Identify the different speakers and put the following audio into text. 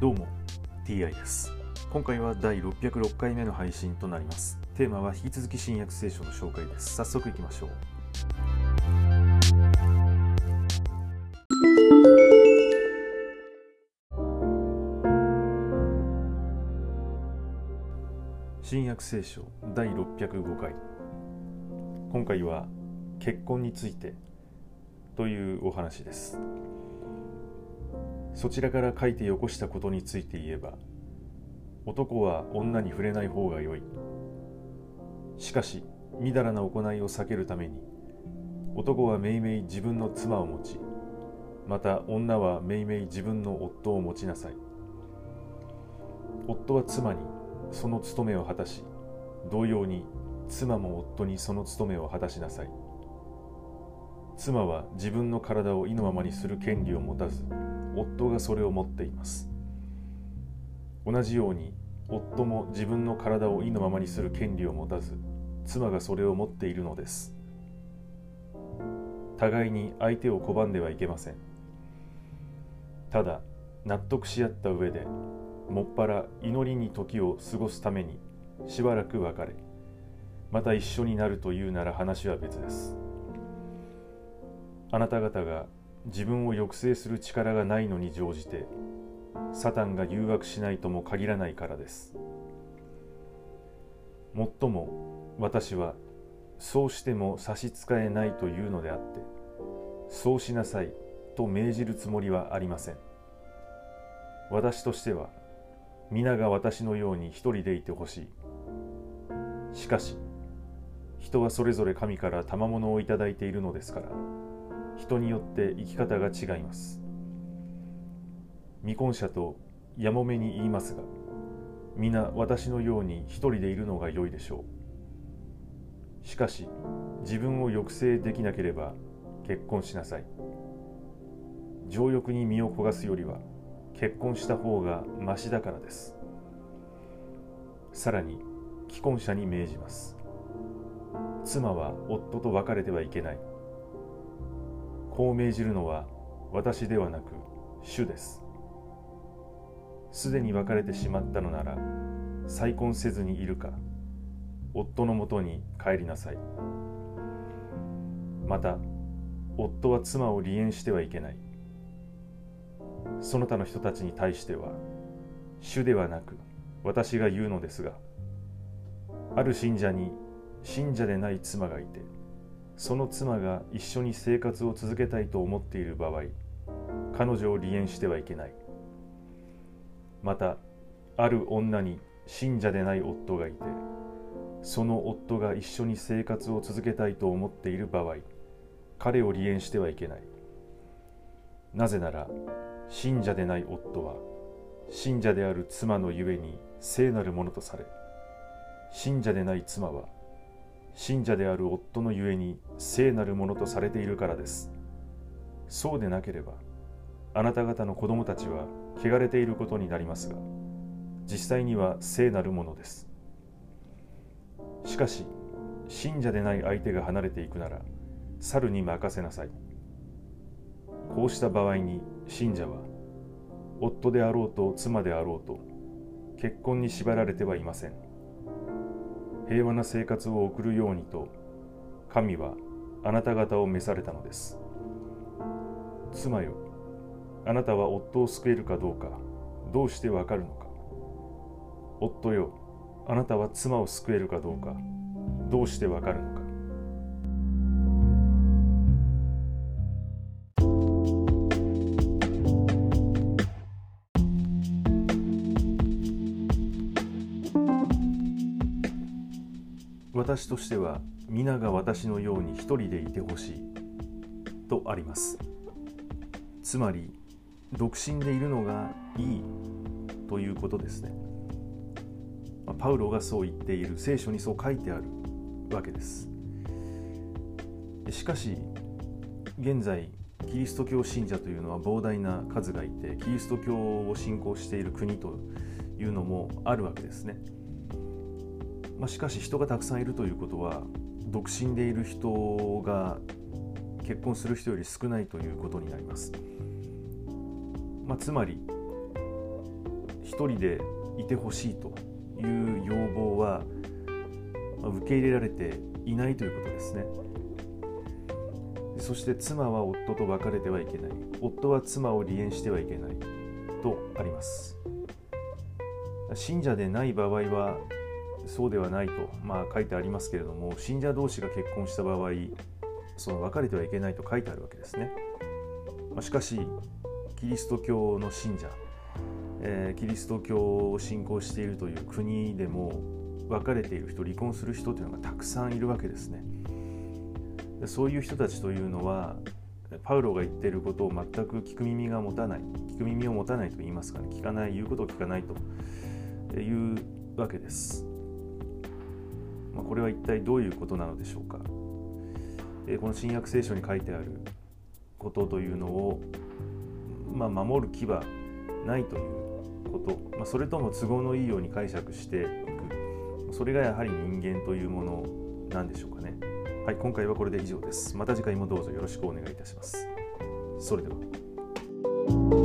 Speaker 1: どうも TI です。今回は第606回目の配信となります。テーマは引き続き新約聖書の紹介です。早速いきましょう。新約聖書第605回。今回は結婚についてというお話です。そちらから書いてよこしたことについて言えば男は女に触れない方が良い。しかしみだらな行いを避けるために男はめいめい自分の妻を持ちまた女はめいめい自分の夫を持ちなさい。夫は妻にその務めを果たし同様に妻も夫にその務めを果たしなさい。妻は自分の体を意のままにする権利を持たず夫がそれを持っています。同じように夫も自分の体を意のままにする権利を持たず妻がそれを持っているのです。互いに相手を拒んではいけません。ただ納得し合った上でもっぱら祈りに時を過ごすためにしばらく別れまた一緒になるというなら話は別です。あなた方が自分を抑制する力がないのに乗じてサタンが誘惑しないとも限らないからです。もっとも私はそうしても差し支えないというのであってそうしなさいと命じるつもりはありません。私としては皆が私のように一人でいてほしい。しかし人はそれぞれ神から賜物をいただいているのですから。人によって生き方が違います。未婚者とやもめに言いますが皆私のように一人でいるのが良いでしょう。しかし自分を抑制できなければ結婚しなさい。情欲に身を焦がすよりは結婚した方がましだからです。さらに既婚者に命じます。妻は夫と別れてはいけない。こう命じるのは私ではなく主です。すでに別れてしまったのなら再婚せずにいるか夫のもとに帰りなさい。また夫は妻を離縁してはいけない。その他の人たちに対しては主ではなく私が言うのですがある信者に信者でない妻がいてその妻が一緒に生活を続けたいと思っている場合彼女を離縁してはいけない。またある女に信者でない夫がいてその夫が一緒に生活を続けたいと思っている場合彼を離縁してはいけない。なぜなら信者でない夫は信者である妻のゆえに聖なるものとされ信者でない妻は信者である夫のゆえに聖なるものとされているからです。そうでなければあなた方の子供たちは汚れていることになりますが実際には聖なるものです。しかし信者でない相手が離れていくなら猿に任せなさい。こうした場合に信者は夫であろうと妻であろうと結婚に縛られてはいません。平和な生活を送るようにと神はあなた方を召されたのです。妻よあなたは夫を救えるかどうかどうしてわかるのか。夫よあなたは妻を救えるかどうかどうしてわかるのか。私としては皆が私のように一人でいてほしいとあります。つまり独身でいるのがいいということですね。パウロがそう言っている聖書にそう書いてあるわけです。しかし現在キリスト教信者というのは膨大な数がいてキリスト教を信仰している国というのもあるわけですね。まあ、しかし人がたくさんいるということは独身でいる人が結婚する人より少ないということになります、まあ、つまり一人でいてほしいという要望は受け入れられていないということですね。そして妻は夫と別れてはいけない。夫は妻を離縁してはいけないとあります。信者でない場合はそうではないと、まあ、書いてありますけれども信者同士が結婚した場合その別れてはいけないと書いてあるわけですね、まあ、しかしキリスト教の信者、えー、キリスト教を信仰しているという国でも別れている人離婚する人というのがたくさんいるわけですね。でそういう人たちというのはパウロが言っていることを全く聞く耳が持たない聞く耳を持たないと言いますかね聞かない言うことを聞かないというわけです、まあ、これは一体どういうことなのでしょうか、えー、この新約聖書に書いてあることというのを、まあ、守る気はないということ、まあ、それとも都合のいいように解釈していくそれがやはり人間というものなんでしょうかねはい、今回はこれで以上です。また次回もどうぞよろしくお願いいたします。それでは。